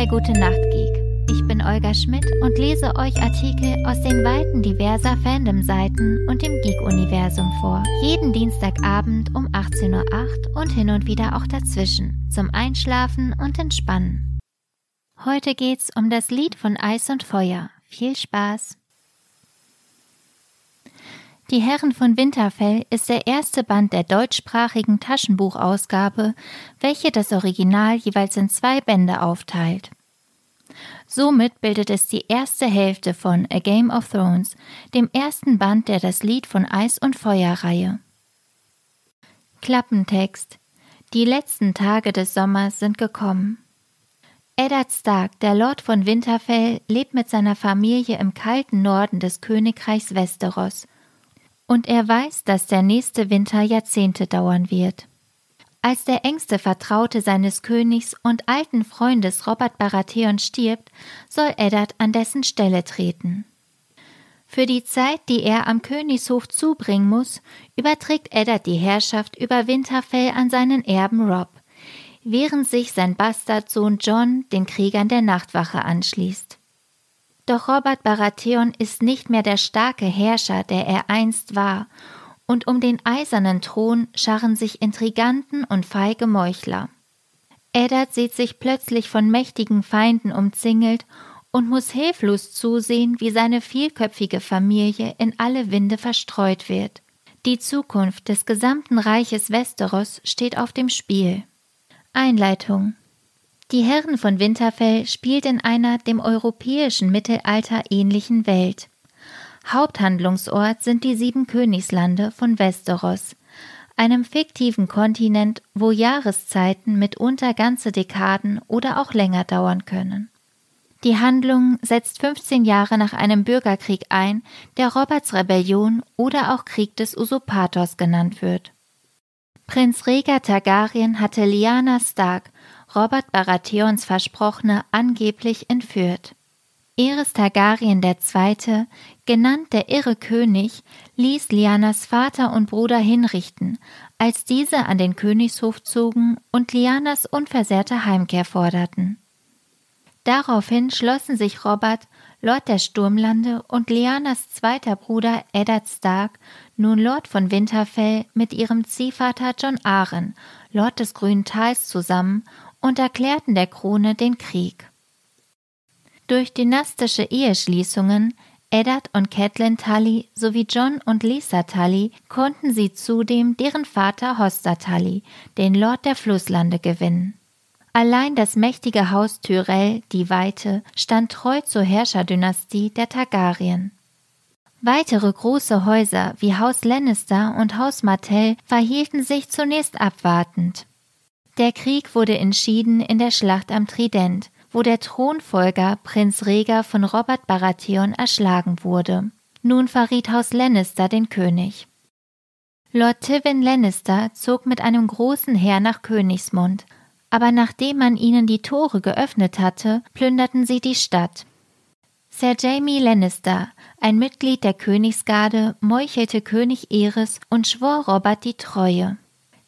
bei Gute Nacht Geek. Ich bin Olga Schmidt und lese euch Artikel aus den Weiten diverser Fandom-Seiten und dem Geek-Universum vor. Jeden Dienstagabend um 18.08 Uhr und hin und wieder auch dazwischen. Zum Einschlafen und Entspannen. Heute geht's um das Lied von Eis und Feuer. Viel Spaß! Die Herren von Winterfell ist der erste Band der deutschsprachigen Taschenbuchausgabe, welche das Original jeweils in zwei Bände aufteilt. Somit bildet es die erste Hälfte von A Game of Thrones, dem ersten Band der das Lied von Eis und Feuer Reihe. Klappentext Die letzten Tage des Sommers sind gekommen. Eddard Stark, der Lord von Winterfell, lebt mit seiner Familie im kalten Norden des Königreichs Westeros und er weiß, dass der nächste Winter Jahrzehnte dauern wird. Als der engste Vertraute seines Königs und alten Freundes Robert Baratheon stirbt, soll Eddard an dessen Stelle treten. Für die Zeit, die er am Königshof zubringen muss, überträgt Eddard die Herrschaft über Winterfell an seinen Erben Rob, während sich sein Bastardsohn John den Kriegern der Nachtwache anschließt. Doch Robert Baratheon ist nicht mehr der starke Herrscher, der er einst war, und um den eisernen Thron scharren sich Intriganten und feige Meuchler. Eddard sieht sich plötzlich von mächtigen Feinden umzingelt und muss hilflos zusehen, wie seine vielköpfige Familie in alle Winde verstreut wird. Die Zukunft des gesamten Reiches Westeros steht auf dem Spiel. Einleitung die Herren von Winterfell spielt in einer dem europäischen Mittelalter ähnlichen Welt. Haupthandlungsort sind die sieben Königslande von Westeros, einem fiktiven Kontinent, wo Jahreszeiten mitunter ganze Dekaden oder auch länger dauern können. Die Handlung setzt 15 Jahre nach einem Bürgerkrieg ein, der Roberts Rebellion oder auch Krieg des Usurpators genannt wird. Prinz Rhaegar Targaryen hatte Lyanna Stark Robert Baratheons Versprochene angeblich entführt. Eris Targaryen II., genannt der irre König, ließ Lianas Vater und Bruder hinrichten, als diese an den Königshof zogen und Lianas unversehrte Heimkehr forderten. Daraufhin schlossen sich Robert, Lord der Sturmlande, und Lianas zweiter Bruder Eddard Stark, nun Lord von Winterfell, mit ihrem Ziehvater John Arryn, Lord des Grünen Tals, zusammen und erklärten der Krone den Krieg. Durch dynastische Eheschließungen Eddard und Catelyn Tully sowie John und Lisa Tully konnten sie zudem deren Vater Hoster Tully, den Lord der Flusslande, gewinnen. Allein das mächtige Haus Tyrell, die Weite, stand treu zur Herrscherdynastie der Targaryen. Weitere große Häuser wie Haus Lannister und Haus Martell verhielten sich zunächst abwartend. Der Krieg wurde entschieden in der Schlacht am Trident, wo der Thronfolger Prinz Rhaegar von Robert Baratheon erschlagen wurde. Nun verriet Haus Lannister den König. Lord Tywin Lannister zog mit einem großen Heer nach Königsmund, aber nachdem man ihnen die Tore geöffnet hatte, plünderten sie die Stadt. Sir Jamie Lannister, ein Mitglied der Königsgarde, meuchelte König Eris und schwor Robert die Treue.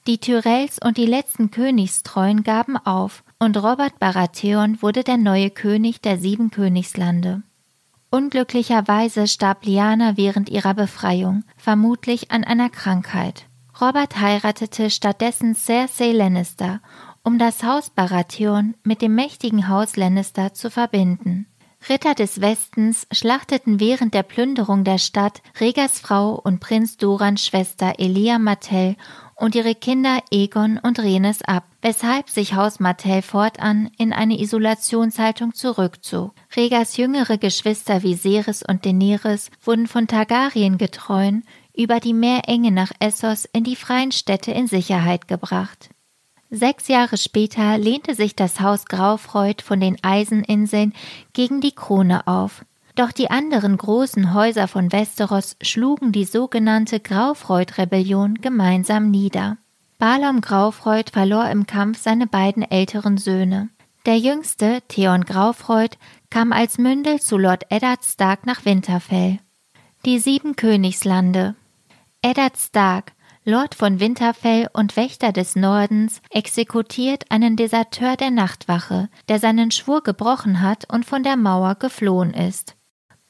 Die Tyrells und die letzten Königstreuen gaben auf, und Robert Baratheon wurde der neue König der sieben Königslande. Unglücklicherweise starb Liana während ihrer Befreiung, vermutlich an einer Krankheit. Robert heiratete stattdessen Cersei Lannister, um das Haus Baratheon mit dem mächtigen Haus Lannister zu verbinden. Ritter des Westens schlachteten während der Plünderung der Stadt Regers Frau und Prinz Dorans Schwester Elia Martell und ihre Kinder Egon und Renes ab, weshalb sich Haus Martell fortan in eine Isolationshaltung zurückzog. Regas jüngere Geschwister Viserys und Daenerys wurden von Targaryen getreuen über die Meerenge nach Essos in die freien Städte in Sicherheit gebracht. Sechs Jahre später lehnte sich das Haus Graufreud von den Eiseninseln gegen die Krone auf, doch die anderen großen Häuser von Westeros schlugen die sogenannte Graufreud-Rebellion gemeinsam nieder. Balom Graufreud verlor im Kampf seine beiden älteren Söhne. Der jüngste, Theon Graufreud, kam als Mündel zu Lord Eddard Stark nach Winterfell. Die sieben Königslande. Eddard Stark, Lord von Winterfell und Wächter des Nordens, exekutiert einen Deserteur der Nachtwache, der seinen Schwur gebrochen hat und von der Mauer geflohen ist.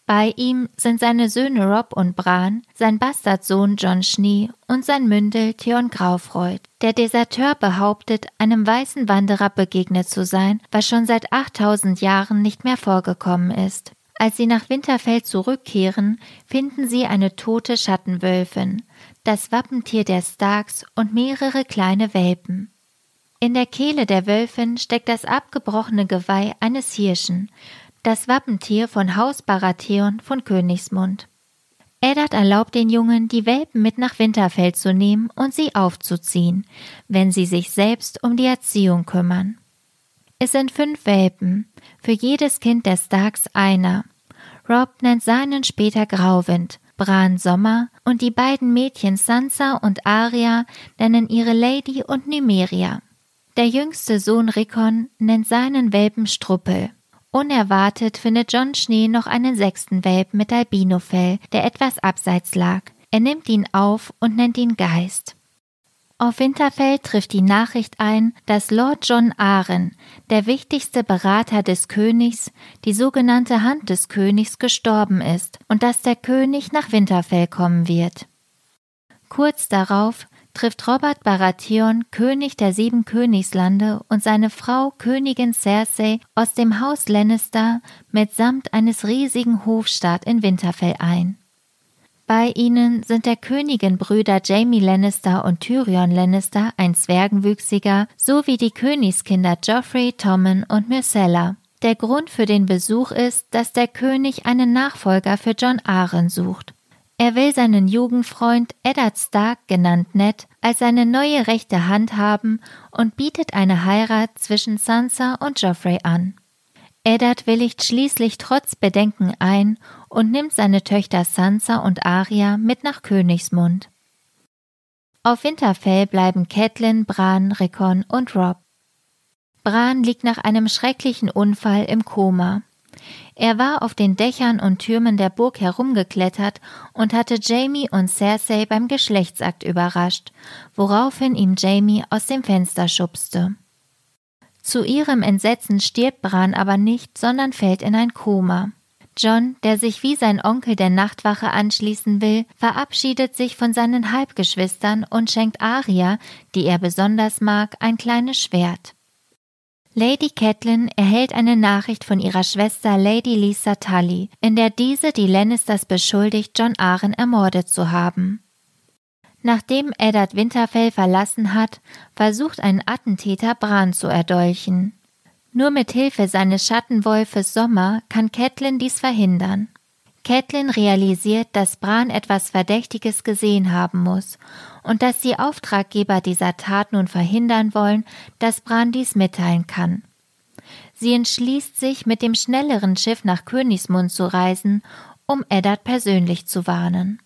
Bei ihm sind seine Söhne Rob und Bran, sein Bastardsohn John Schnee und sein Mündel Theon Graufreud. Der Deserteur behauptet, einem weißen Wanderer begegnet zu sein, was schon seit 8000 Jahren nicht mehr vorgekommen ist. Als sie nach Winterfell zurückkehren, finden sie eine tote Schattenwölfin, das Wappentier der Starks und mehrere kleine Welpen. In der Kehle der Wölfin steckt das abgebrochene Geweih eines Hirschen, das Wappentier von Haus Baratheon von Königsmund. Eddard erlaubt den Jungen, die Welpen mit nach Winterfell zu nehmen und sie aufzuziehen, wenn sie sich selbst um die Erziehung kümmern. Es sind fünf Welpen, für jedes Kind der Starks einer, Rob nennt seinen später Grauwind, Bran Sommer und die beiden Mädchen Sansa und Arya nennen ihre Lady und Nymeria. Der jüngste Sohn Rickon nennt seinen Welpen Struppel. Unerwartet findet John Schnee noch einen sechsten Welpen mit Albinofell, der etwas abseits lag. Er nimmt ihn auf und nennt ihn Geist. Auf Winterfell trifft die Nachricht ein, dass Lord John Arryn, der wichtigste Berater des Königs, die sogenannte Hand des Königs gestorben ist und dass der König nach Winterfell kommen wird. Kurz darauf trifft Robert Baratheon, König der sieben Königslande, und seine Frau Königin Cersei aus dem Haus Lannister mitsamt eines riesigen Hofstaat in Winterfell ein. Bei ihnen sind der Königinbrüder Jamie Lannister und Tyrion Lannister, ein Zwergenwüchsiger, sowie die Königskinder Joffrey, Tommen und Myrcella. Der Grund für den Besuch ist, dass der König einen Nachfolger für John Arryn sucht. Er will seinen Jugendfreund Eddard Stark, genannt Ned, als seine neue rechte Hand haben und bietet eine Heirat zwischen Sansa und Joffrey an. Eddard willigt schließlich trotz Bedenken ein und nimmt seine Töchter Sansa und Arya mit nach Königsmund. Auf Winterfell bleiben Catelyn, Bran, Rickon und Rob. Bran liegt nach einem schrecklichen Unfall im Koma. Er war auf den Dächern und Türmen der Burg herumgeklettert und hatte Jamie und Cersei beim Geschlechtsakt überrascht, woraufhin ihm Jamie aus dem Fenster schubste. Zu ihrem Entsetzen stirbt Bran aber nicht, sondern fällt in ein Koma. John, der sich wie sein Onkel der Nachtwache anschließen will, verabschiedet sich von seinen Halbgeschwistern und schenkt Aria, die er besonders mag, ein kleines Schwert. Lady Catelyn erhält eine Nachricht von ihrer Schwester Lady Lisa Tully, in der diese die Lannisters beschuldigt, John Arryn ermordet zu haben. Nachdem Eddard Winterfell verlassen hat, versucht ein Attentäter Bran zu erdolchen. Nur mit Hilfe seines Schattenwolfes Sommer kann Catelyn dies verhindern. Catelyn realisiert, dass Bran etwas Verdächtiges gesehen haben muss und dass die Auftraggeber dieser Tat nun verhindern wollen, dass Bran dies mitteilen kann. Sie entschließt sich, mit dem schnelleren Schiff nach Königsmund zu reisen, um Eddard persönlich zu warnen.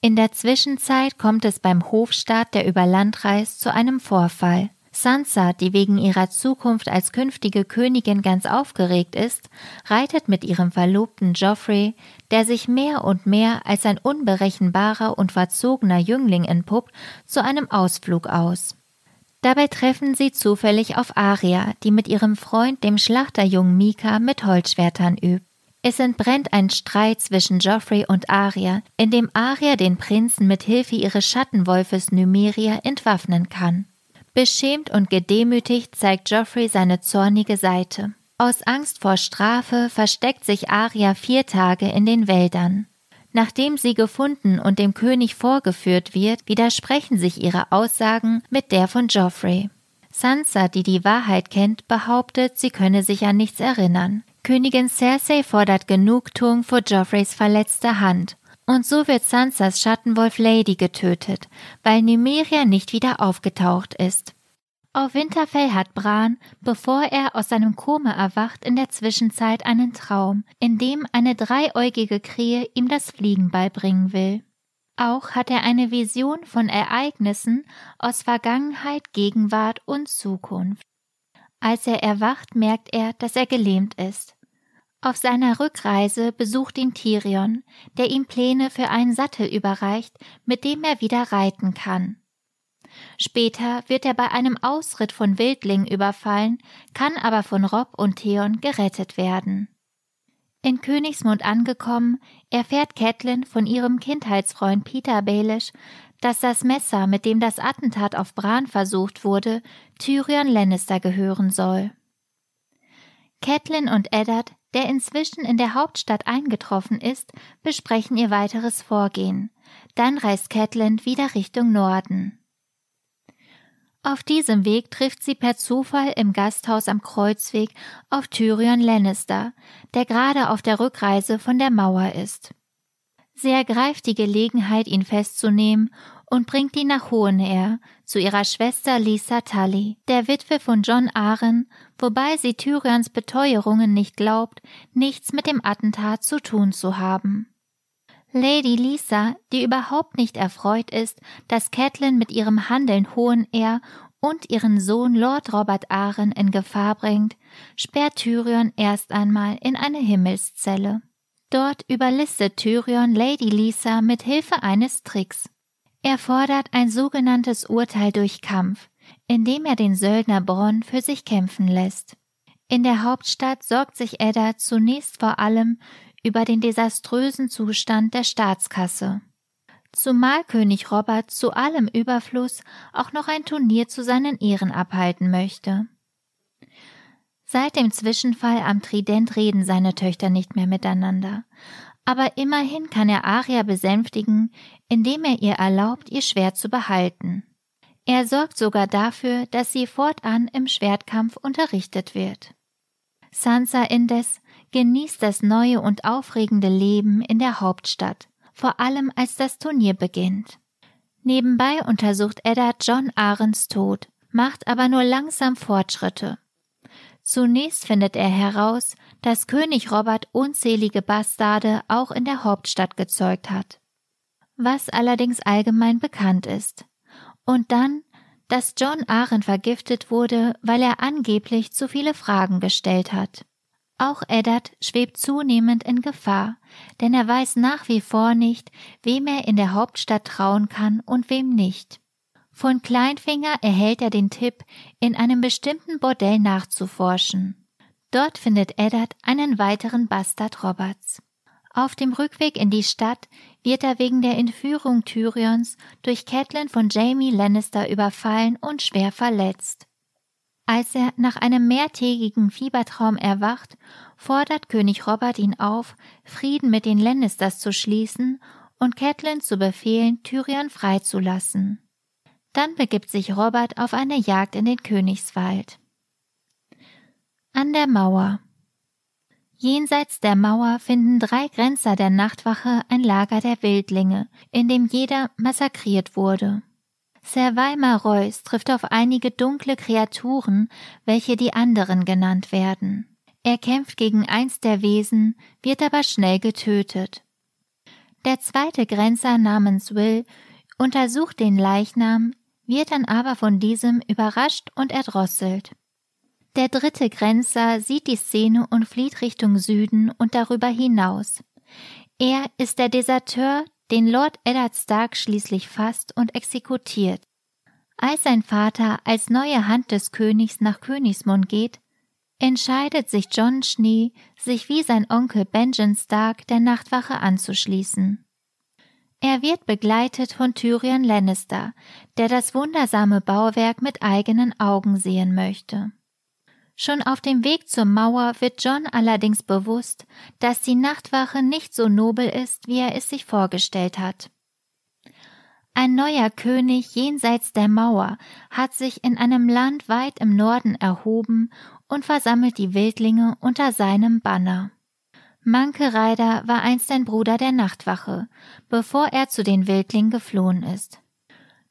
In der Zwischenzeit kommt es beim Hofstaat, der über Land reist, zu einem Vorfall. Sansa, die wegen ihrer Zukunft als künftige Königin ganz aufgeregt ist, reitet mit ihrem Verlobten Joffrey, der sich mehr und mehr als ein unberechenbarer und verzogener Jüngling entpuppt, zu einem Ausflug aus. Dabei treffen sie zufällig auf Arya, die mit ihrem Freund, dem Schlachterjungen Mika, mit Holzschwertern übt. Es entbrennt ein Streit zwischen Joffrey und Arya, in dem Arya den Prinzen mit Hilfe ihres Schattenwolfes Nymeria entwaffnen kann. Beschämt und gedemütigt zeigt Joffrey seine zornige Seite. Aus Angst vor Strafe versteckt sich Arya vier Tage in den Wäldern. Nachdem sie gefunden und dem König vorgeführt wird, widersprechen sich ihre Aussagen mit der von Joffrey. Sansa, die die Wahrheit kennt, behauptet, sie könne sich an nichts erinnern. Königin Cersei fordert Genugtuung vor Joffreys verletzter Hand. Und so wird Sansas Schattenwolf Lady getötet, weil Nymeria nicht wieder aufgetaucht ist. Auf Winterfell hat Bran, bevor er aus seinem Koma erwacht, in der Zwischenzeit einen Traum, in dem eine dreieugige Krähe ihm das Fliegen beibringen will. Auch hat er eine Vision von Ereignissen aus Vergangenheit, Gegenwart und Zukunft. Als er erwacht, merkt er, dass er gelähmt ist. Auf seiner Rückreise besucht ihn Tyrion, der ihm Pläne für einen Sattel überreicht, mit dem er wieder reiten kann. Später wird er bei einem Ausritt von Wildlingen überfallen, kann aber von Rob und Theon gerettet werden. In Königsmund angekommen, erfährt Catelyn von ihrem Kindheitsfreund Peter Baelish, dass das Messer, mit dem das Attentat auf Bran versucht wurde, Tyrion Lannister gehören soll. Catelyn und Eddard, der inzwischen in der Hauptstadt eingetroffen ist, besprechen ihr weiteres Vorgehen. Dann reist Catelyn wieder Richtung Norden. Auf diesem Weg trifft sie per Zufall im Gasthaus am Kreuzweg auf Tyrion Lannister, der gerade auf der Rückreise von der Mauer ist. Sie ergreift die Gelegenheit, ihn festzunehmen und bringt ihn nach Hohenair zu ihrer Schwester Lisa Tully, der Witwe von John Aren, wobei sie Tyrions Beteuerungen nicht glaubt, nichts mit dem Attentat zu tun zu haben. Lady Lisa, die überhaupt nicht erfreut ist, dass Catelyn mit ihrem Handeln hohen Ehr und ihren Sohn Lord Robert Aren in Gefahr bringt, sperrt Tyrion erst einmal in eine Himmelszelle. Dort überlistet Tyrion Lady Lisa mit Hilfe eines Tricks. Er fordert ein sogenanntes Urteil durch Kampf, indem er den Söldner Bronn für sich kämpfen lässt. In der Hauptstadt sorgt sich Edda zunächst vor allem über den desaströsen Zustand der Staatskasse. Zumal König Robert zu allem Überfluss auch noch ein Turnier zu seinen Ehren abhalten möchte. Seit dem Zwischenfall am Trident reden seine Töchter nicht mehr miteinander, aber immerhin kann er Aria besänftigen, indem er ihr erlaubt, ihr Schwert zu behalten. Er sorgt sogar dafür, dass sie fortan im Schwertkampf unterrichtet wird. Sansa indes genießt das neue und aufregende Leben in der Hauptstadt, vor allem als das Turnier beginnt. Nebenbei untersucht Edda John Ahrens Tod, macht aber nur langsam Fortschritte. Zunächst findet er heraus, dass König Robert unzählige Bastarde auch in der Hauptstadt gezeugt hat, was allerdings allgemein bekannt ist. Und dann, dass John Ahren vergiftet wurde, weil er angeblich zu viele Fragen gestellt hat. Auch Eddard schwebt zunehmend in Gefahr, denn er weiß nach wie vor nicht, wem er in der Hauptstadt trauen kann und wem nicht. Von Kleinfinger erhält er den Tipp, in einem bestimmten Bordell nachzuforschen. Dort findet Eddard einen weiteren Bastard Roberts. Auf dem Rückweg in die Stadt wird er wegen der Entführung Tyrions durch Catelyn von Jamie Lannister überfallen und schwer verletzt. Als er nach einem mehrtägigen Fiebertraum erwacht, fordert König Robert ihn auf, Frieden mit den Lannisters zu schließen und Catelyn zu befehlen, Tyrion freizulassen. Dann begibt sich Robert auf eine Jagd in den Königswald. An der Mauer. Jenseits der Mauer finden drei Grenzer der Nachtwache ein Lager der Wildlinge, in dem jeder massakriert wurde. Sir Weimar trifft auf einige dunkle Kreaturen, welche die anderen genannt werden. Er kämpft gegen eins der Wesen, wird aber schnell getötet. Der zweite Grenzer namens Will untersucht den Leichnam, wird dann aber von diesem überrascht und erdrosselt. Der dritte Grenzer sieht die Szene und flieht Richtung Süden und darüber hinaus. Er ist der Deserteur, den Lord Eddard Stark schließlich fasst und exekutiert. Als sein Vater als neue Hand des Königs nach Königsmund geht, entscheidet sich John Schnee, sich wie sein Onkel Benjen Stark der Nachtwache anzuschließen. Er wird begleitet von Tyrion Lannister, der das wundersame Bauwerk mit eigenen Augen sehen möchte. Schon auf dem Weg zur Mauer wird John allerdings bewusst, dass die Nachtwache nicht so nobel ist, wie er es sich vorgestellt hat. Ein neuer König jenseits der Mauer hat sich in einem Land weit im Norden erhoben und versammelt die Wildlinge unter seinem Banner. Manke Reider war einst ein Bruder der Nachtwache, bevor er zu den Wildlingen geflohen ist.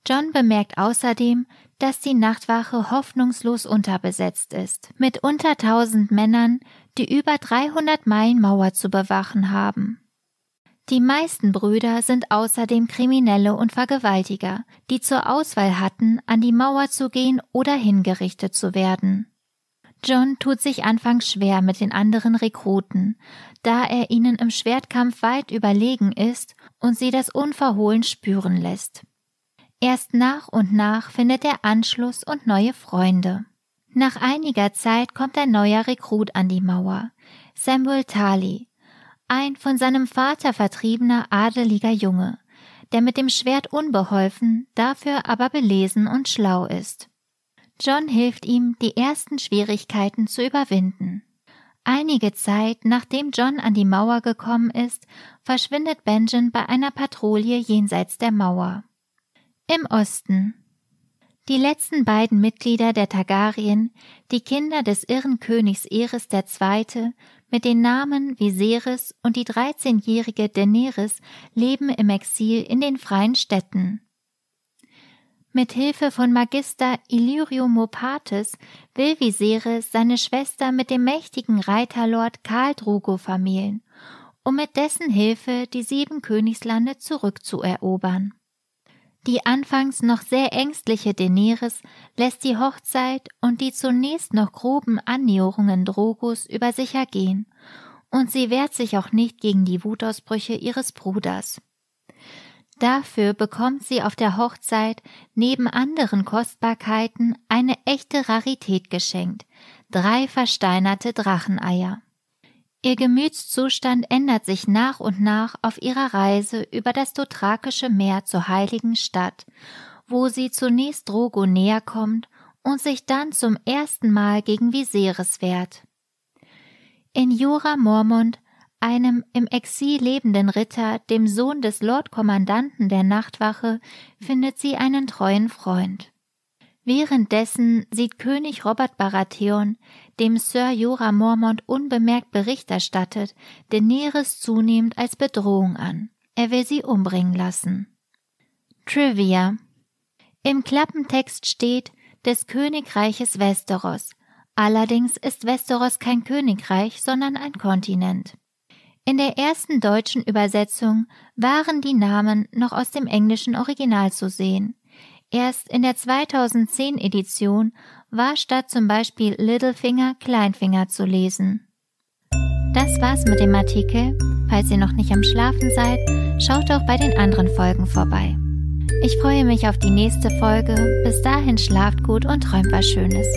John bemerkt außerdem, dass die Nachtwache hoffnungslos unterbesetzt ist, mit unter tausend Männern, die über 300 Meilen Mauer zu bewachen haben. Die meisten Brüder sind außerdem Kriminelle und Vergewaltiger, die zur Auswahl hatten, an die Mauer zu gehen oder hingerichtet zu werden. John tut sich anfangs schwer mit den anderen Rekruten, da er ihnen im Schwertkampf weit überlegen ist und sie das unverhohlen spüren lässt. Erst nach und nach findet er Anschluss und neue Freunde. Nach einiger Zeit kommt ein neuer Rekrut an die Mauer, Samuel Tali, ein von seinem Vater vertriebener adeliger Junge, der mit dem Schwert unbeholfen, dafür aber belesen und schlau ist. John hilft ihm, die ersten Schwierigkeiten zu überwinden. Einige Zeit nachdem John an die Mauer gekommen ist, verschwindet Benjen bei einer Patrouille jenseits der Mauer. Im Osten. Die letzten beiden Mitglieder der Targaryen, die Kinder des irren Königs Eris II., mit den Namen Viserys und die 13-jährige Daenerys leben im Exil in den freien Städten. Mit Hilfe von Magister Illyrio Mopatis will Viserys seine Schwester mit dem mächtigen Reiterlord Karl Drogo vermählen, um mit dessen Hilfe die sieben Königslande zurückzuerobern. Die anfangs noch sehr ängstliche Daenerys lässt die Hochzeit und die zunächst noch groben Annäherungen Drogos über sich ergehen, und sie wehrt sich auch nicht gegen die Wutausbrüche ihres Bruders. Dafür bekommt sie auf der Hochzeit neben anderen Kostbarkeiten eine echte Rarität geschenkt, drei versteinerte Dracheneier. Ihr Gemütszustand ändert sich nach und nach auf ihrer Reise über das Dothrakische Meer zur heiligen Stadt, wo sie zunächst Drogo näher kommt und sich dann zum ersten Mal gegen Viserys wehrt. In Jura Mormont einem im Exil lebenden Ritter, dem Sohn des Lordkommandanten der Nachtwache, findet sie einen treuen Freund. Währenddessen sieht König Robert Baratheon, dem Sir Jorah Mormont unbemerkt Bericht erstattet, Daenerys zunehmend als Bedrohung an. Er will sie umbringen lassen. Trivia Im Klappentext steht des Königreiches Westeros. Allerdings ist Westeros kein Königreich, sondern ein Kontinent. In der ersten deutschen Übersetzung waren die Namen noch aus dem englischen Original zu sehen. Erst in der 2010 Edition war statt zum Beispiel Littlefinger Kleinfinger zu lesen. Das war's mit dem Artikel. Falls ihr noch nicht am Schlafen seid, schaut auch bei den anderen Folgen vorbei. Ich freue mich auf die nächste Folge. Bis dahin schlaft gut und träumt was Schönes.